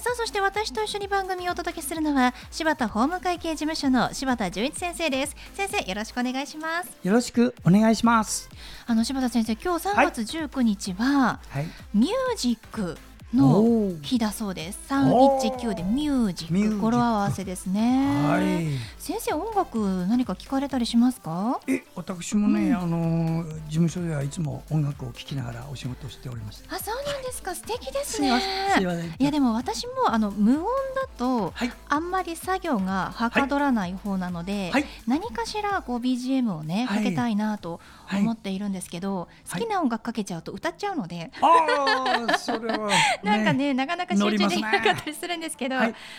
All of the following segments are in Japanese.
さあそして私と一緒に番組をお届けするのは柴田法務会計事務所の柴田純一先生です。先生よろしくお願いします。よろしくお願いします。あの柴田先生今日3月19日は、はい、ミュージックの日だそうです。三一九でミュージック語呂合わせですね。はい。先生音楽何か聞かれたりしますか？え、私もね、うん、あの事務所ではいつも音楽を聴きながらお仕事をしております。あ、そうなんですか。素敵ですね。いやでも私もあの無音だと、はい、あんまり作業がはかどらない方なので、はい、何かしらこう BGM をねかけたいなと思っているんですけど、好きな音楽かけちゃうと歌っちゃうので。ああ、それは。なんかねなかなか集中できなかったりするんですけど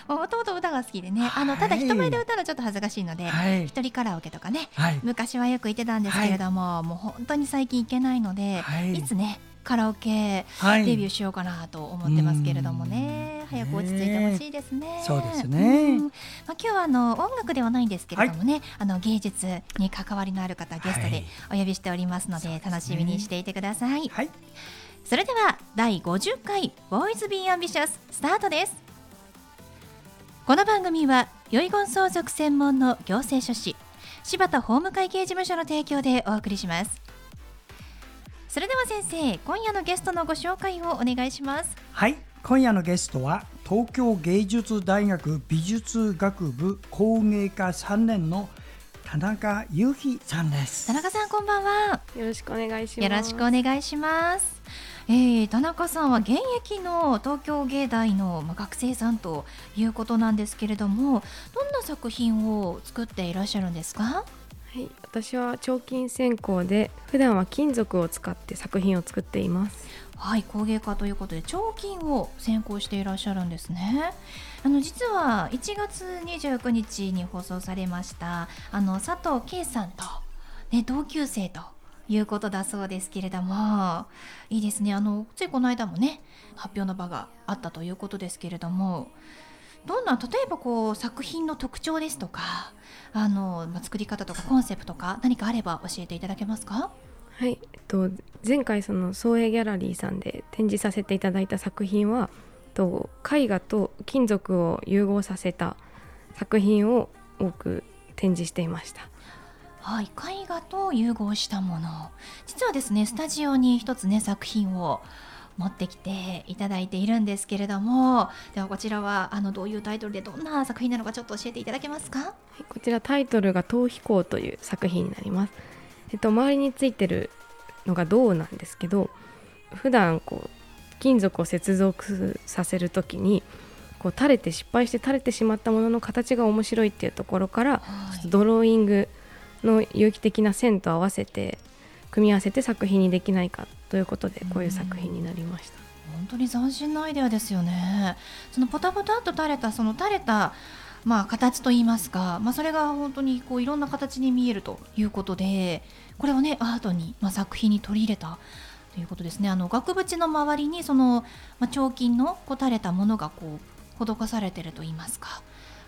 もともと歌が好きでねあのただ人前で歌うのちょっと恥ずかしいので一人カラオケとかね昔はよく行ってたんですけれどももう本当に最近行けないのでい。つねカラオケデビューしようかなと思ってますけれどもね、早く落ち着いてほしいですね。そうですね。まあ今日はあの音楽ではないんですけれどもね、はい、あの芸術に関わりのある方ゲストでお呼びしておりますので、楽しみにしていてください。はいそれでは第50回ボーイズビーアンビシャススタートです。この番組は遺言相続専門の行政書士柴田法務会計事務所の提供でお送りします。それでは先生今夜のゲストのご紹介をお願いします。はい今夜のゲストは東京芸術大学美術学部工芸科3年の田中裕樹さんです。田中さんこんばんは。よろしくお願いします。よろしくお願いします。えー、田中さんは現役の東京芸大の学生さんということなんですけれどもどんな作品を作っていらっしゃるんですか？はい、私は彫金専攻で普段は金属を使って作品を作っていますはい工芸家ということで彫金を専攻していらっしゃるんですね。あの実は1月29日に放送されましたあの佐藤圭さんと、ね、同級生ということだそうですけれどもいいですね。あのついこの間もね発表の場があったということですけれどもどんな例えばこう作品の特徴ですとかあの、ま、作り方とかコンセプトとか何かあれば教えていただけますか？はい、えっと、前回その創営ギャラリーさんで展示させていただいた作品はと絵画と金属を融合させた作品を多く展示していました。はい、絵画と融合したもの。実はですねスタジオに一つね作品を持ってきていただいているんですけれどもではこちらはあのどういうタイトルでどんな作品なのかちょっと教えていただけますか、はい、こちらタイトルが「逃避行」という作品になります、えっと、周りについてるのが銅なんですけど普段こう金属を接続させる時にこう垂れて失敗して垂れてしまったものの形が面白いっていうところから、はい、ちょっとドローイングの有機的な線と合わせて組み合わせて作品にできないかということでこういう作品になりました。本当に斬新なアイデアですよね。そのポタポタと垂れたその垂れたまあ形といいますか、まあ、それが本当にこういろんな形に見えるということでこれをねアートに、まあ、作品に取り入れたということですねあの額縁の周りにその、まあ、彫金のこう垂れたものがこう施されてるといいますか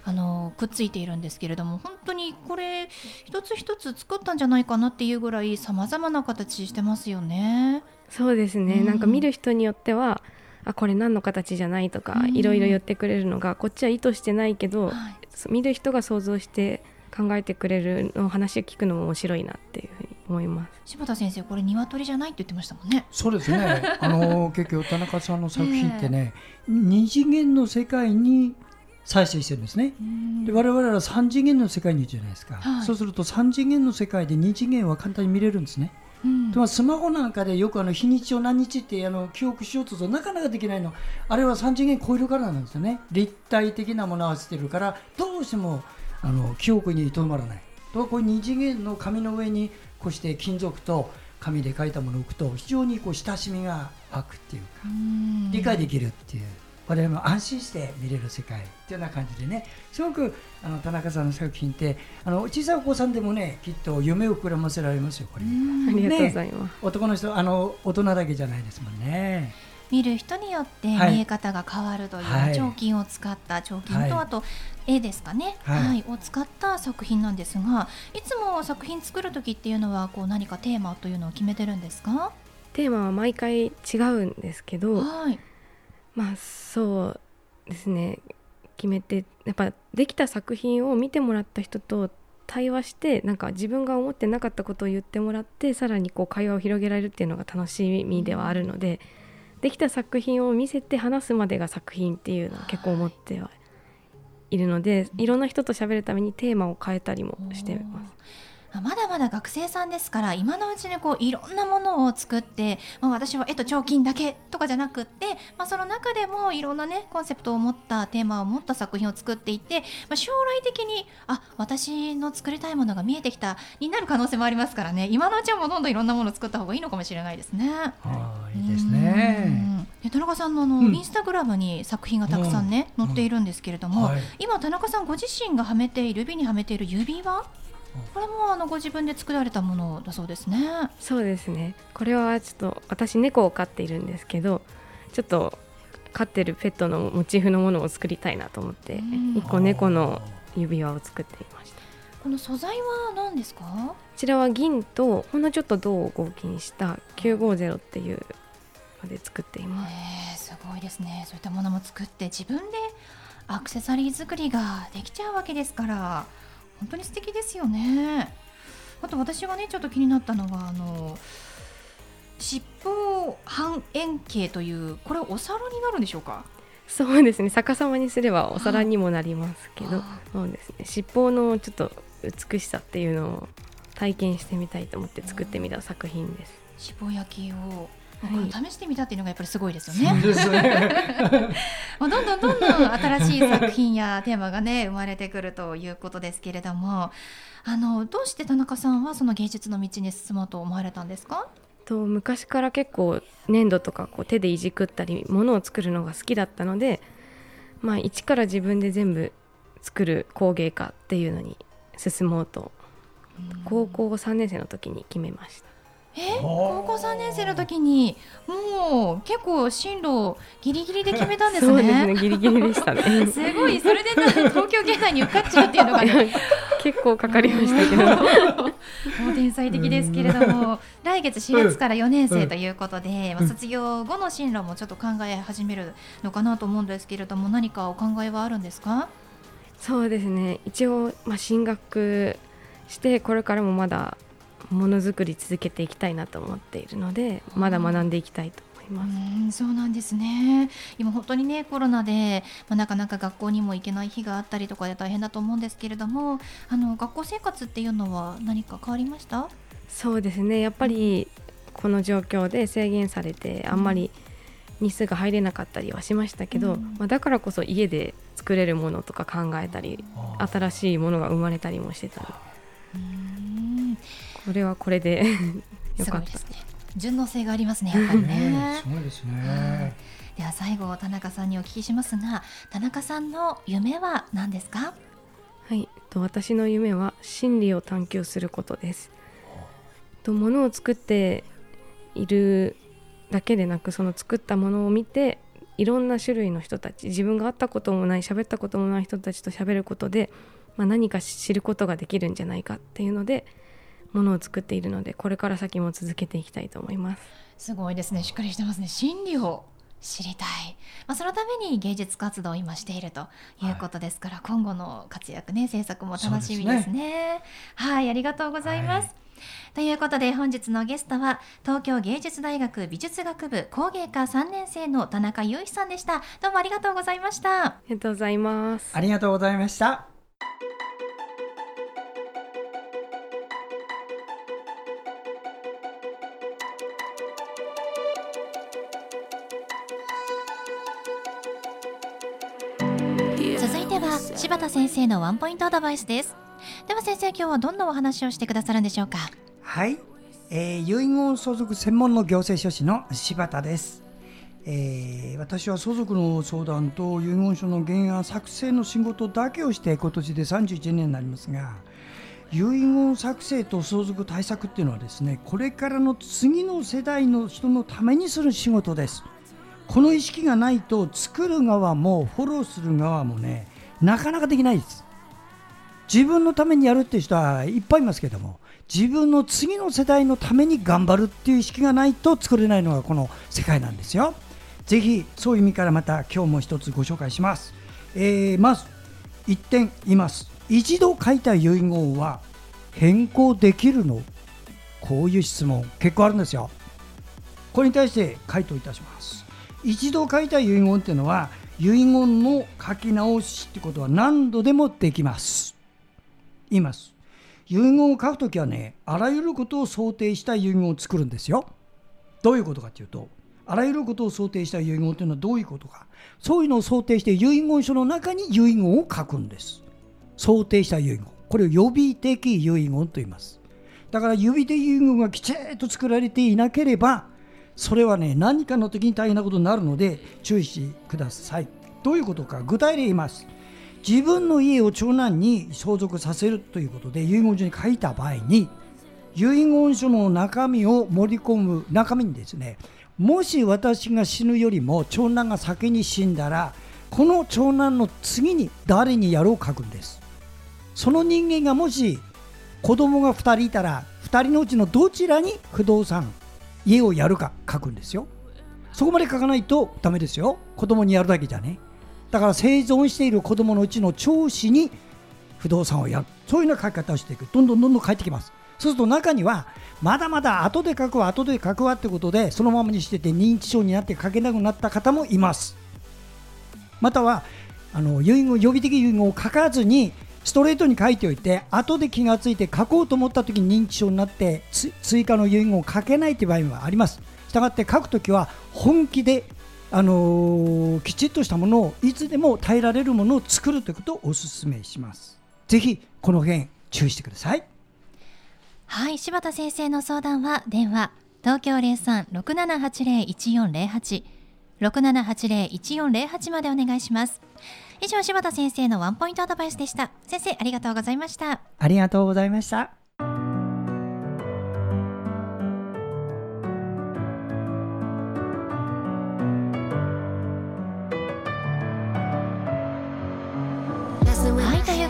あのくっついているんですけれども本当にこれ一つ一つ作ったんじゃないかなっていうぐらいさまざまな形してますよね。そうですね、うん、なんか見る人によってはあこれ何の形じゃないとか、いろいろ言ってくれるのがこっちは意図してないけど、はい、見る人が想像して考えてくれるの話を聞くのも面白いなっていうふうに思います。柴田先生これ鶏じゃないって言ってましたもんね。そうですね。あの結局田中さんの作品ってね、えー、二次元の世界に再生してるんですね。で我々は3次元の世界にいるじゃないですか、はい、そうすると3次元の世界で2次元は簡単に見れるんですね。うん、でもスマホなんかでよくあの日にちを何日ってあの記憶しようとするとなかなかできないの。あれは3次元超えるからなんですよね。立体的なものを合わせてるからどうしてもあの記憶にとどまらない。とこういう2次元の紙の上にこうして金属と紙で書いたものを置くと非常にこう親しみが湧くっていうか。理解できるっていう我々も安心して見れる世界っていうような感じでね。すごくあの田中さんの作品ってあの小さいお子さんでもねきっと夢を膨らませられますよこれ。ありがとうございます、ね、男の人あの大人だけじゃないですもんね。見る人によって見え方が変わるという、はい、彫金を使った彫金と、あと絵ですかね、はい、はい、を使った作品なんですがいつも作品作る時っていうのはこう何かテーマというのを決めてるんですか？テーマは毎回違うんですけど、はい、まあそうですね決めてやっぱできた作品を見てもらった人と対話してなんか自分が思ってなかったことを言ってもらってさらにこう会話を広げられるっていうのが楽しみではあるので、できた作品を見せて話すまでが作品っていうのは結構思ってはいるのでいろんな人と喋るためにテーマを変えたりもしてます。まだまだ学生さんですから今のうちにこういろんなものを作って、まあ、私は絵と彫金だけとかじゃなくって、まあ、その中でもいろんなねコンセプトを持ったテーマを持った作品を作っていって、まあ、将来的にあ私の作りたいものが見えてきたになる可能性もありますからね。今のうちはもうどんどんいろんなものを作った方がいいのかもしれないですね。あいいですね。田中さんのあの、うん、インスタグラムに作品がたくさんね、うん、載っているんですけれども、うんはい、今田中さんご自身がはめている指にはめている指輪これもあのご自分で作られたものだそうですね。そうですね。これはちょっと私猫を飼っているんですけど、ちょっと飼ってるペットのモチーフのものを作りたいなと思って一個猫の指輪を作っていました。この素材は何ですか？こちらは銀とほんのちょっと銅を合金した950っていうので作っています。すごいですね。そういったものも作って自分でアクセサリー作りができちゃうわけですから。本当に素敵ですよね。あと私がねちょっと気になったのはあの尻尾半円形というこれお皿になるんでしょうか？そうですね。逆さまにすればお皿にもなりますけどそうですね。尻尾のちょっと美しさっていうのを体験してみたいと思って作ってみた作品です。尻尾焼きを試してみたっていうのがやっぱりすごいですよね。まあどんどんどんどん新しい作品やテーマがね生まれてくるということですけれども、あのどうして田中さんはその芸術の道に進もうと思われたんですか？と昔から結構粘土とかこう手でいじくったりものを作るのが好きだったので、まあ一から自分で全部作る工芸家っていうのに進もうと高校3年生の時に決めました。え高校3年生の時にもう結構進路ギリギリで決めたんですね。そうですねギリギリでしたね。すごいそれで東京芸大に受かっちゃうっていうのが、ね、結構かかりましたけど。もう天才的ですけれども、来月4月から4年生ということで、まあ、卒業後の進路もちょっと考え始めるのかなと思うんですけれども何かお考えはあるんですか？そうですね一応、まあ、進学してこれからもまだものづくり続けていきたいなと思っているのでまだ学んでいきたいと思います。そうなんですね。今本当にねコロナで、まあ、なかなか学校にも行けない日があったりとかで大変だと思うんですけれどもあの学校生活っていうのは何か変わりました？そうですね。やっぱりこの状況で制限されてあんまり日数が入れなかったりはしましたけど、うん、まあ、だからこそ家で作れるものとか考えたり新しいものが生まれたりもしてたこれはこれで よかった。ですね。順応性がありますねやっぱりね。すごいですね。では最後田中さんにお聞きしますが田中さんの夢は何ですか？はい。と私の夢は真理を探求することです。と物を作っているだけでなくその作ったものを見ていろんな種類の人たち自分が会ったこともない喋ったこともない人たちと喋ることで、まあ、何か知ることができるんじゃないかっていうのでものを作っているのでこれから先も続けていきたいと思います。すごいですね。しっかりしてますね。真理を知りたい、まあ、そのために芸術活動を今しているということですから、はい、今後の活躍ね制作も楽しみですね、ね、はいありがとうございます、はい。ということで本日のゲストは東京芸術大学美術学部工芸科3年生の田中雄一さんでした。どうもありがとうございました。ありがとうございます。ありがとうございましたいては柴田先生のワンポイントアドバイスです。では先生今日はどんなお話をしてくださるんでしょうか？はい、えー、遺言相続専門の行政書士の柴田です、えー、私は相続の相談と遺言書の原案作成の仕事だけをして今年で31年になりますが遺言作成と相続対策っていうのはですねこれからの次の世代の人のためにする仕事です。この意識がないと作る側もフォローする側もねなかなかできないです。自分のためにやるっていう人はいっぱいいますけども自分の次の世代のために頑張るっていう意識がないと作れないのがこの世界なんですよ。ぜひそういう意味からまた今日も一つご紹介します、えー、まず1点言います。一度書いた遺言は変更できるの？こういう質問結構あるんですよ。これに対して回答いたします。一度書いた遺言っていうのは遺言の書き直しってことは何度でもできます。言います。遺言を書くときはねあらゆることを想定した遺言を作るんですよ。どういうことかというとあらゆることを想定した遺言というのはどういうことか。そういうのを想定して遺言書の中に遺言を書くんです。想定した遺言。これを予備的遺言と言います。だから予備的遺言がきちっと作られていなければそれはね何かの時に大変なことになるので注意してください。どういうことか。具体例言います。自分の家を長男に相続させるということで遺言書に書いた場合に遺言書の中身を盛り込む中身にですねもし私が死ぬよりも長男が先に死んだらこの長男の次に誰にやろう書くんです。その人間がもし子供が2人いたら2人のうちのどちらに不動産家をやるか書くんですよ。そこまで書かないとダメですよ。子供にやるだけじゃね。だから生存している子供のうちの長子に不動産をやる。そういうような書き方をしていく。どんどんどんどん書いてきます。そうすると中にはまだまだ後で書くわ後で書くわってことでそのままにしてて認知症になって書けなくなった方もいます。またはあの遺言予備的遺言を書かずにストレートに書いておいて後で気がついて書こうと思った時に認知症になって追加の遺言を書けないという場合もあります。したがって書くときは本気であのー、きちっとしたものをいつでも耐えられるものを作るということをお勧めします。ぜひこの辺注意してください。はい柴田先生の相談は電話東京03-6780-1408 6780-1408までお願いします。以上柴田先生のワンポイントアドバイスでした。先生ありがとうございました。ありがとうございました。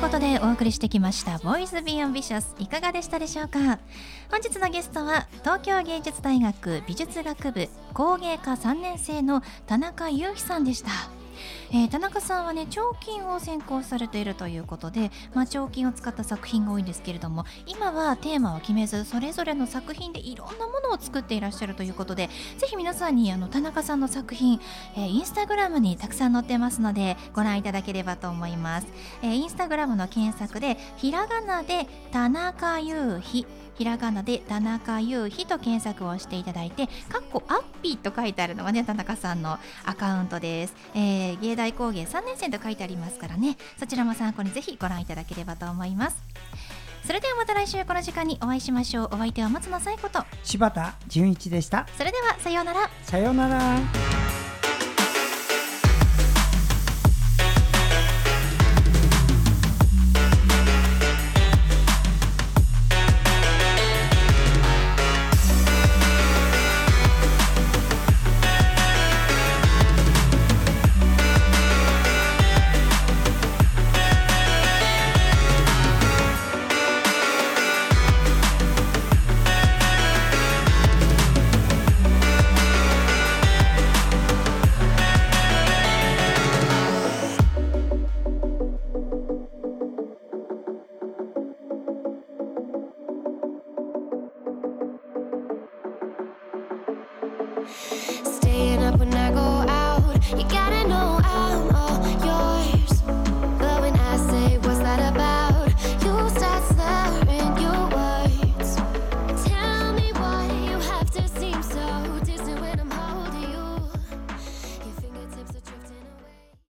ことでお送りしてきました「ボイスビ e ンビシャスいかがでしたでしょうか？本日のゲストは東京芸術大学美術学部工芸科3年生の田中裕樹さんでしたえー、田中さんはね彫金を専攻されているということで、まあ、彫金を使った作品が多いんですけれども今はテーマを決めずそれぞれの作品でいろんなものを作っていらっしゃるということでぜひ皆さんにあの田中さんの作品、えー、インスタグラムにたくさん載ってますのでご覧いただければと思います、えー、インスタグラムの検索でひらがなで田中優希ひらがなで田中優希と検索をしていただいてかっこアッピーと書いてあるのがね田中さんのアカウントです、えー、芸大工芸3年生と書いてありますからね。そちらも参考にぜひご覧いただければと思います。それではまた来週この時間にお会いしましょう。お相手は松野紗友子と。柴田純一でした。それではさようなら。さようなら So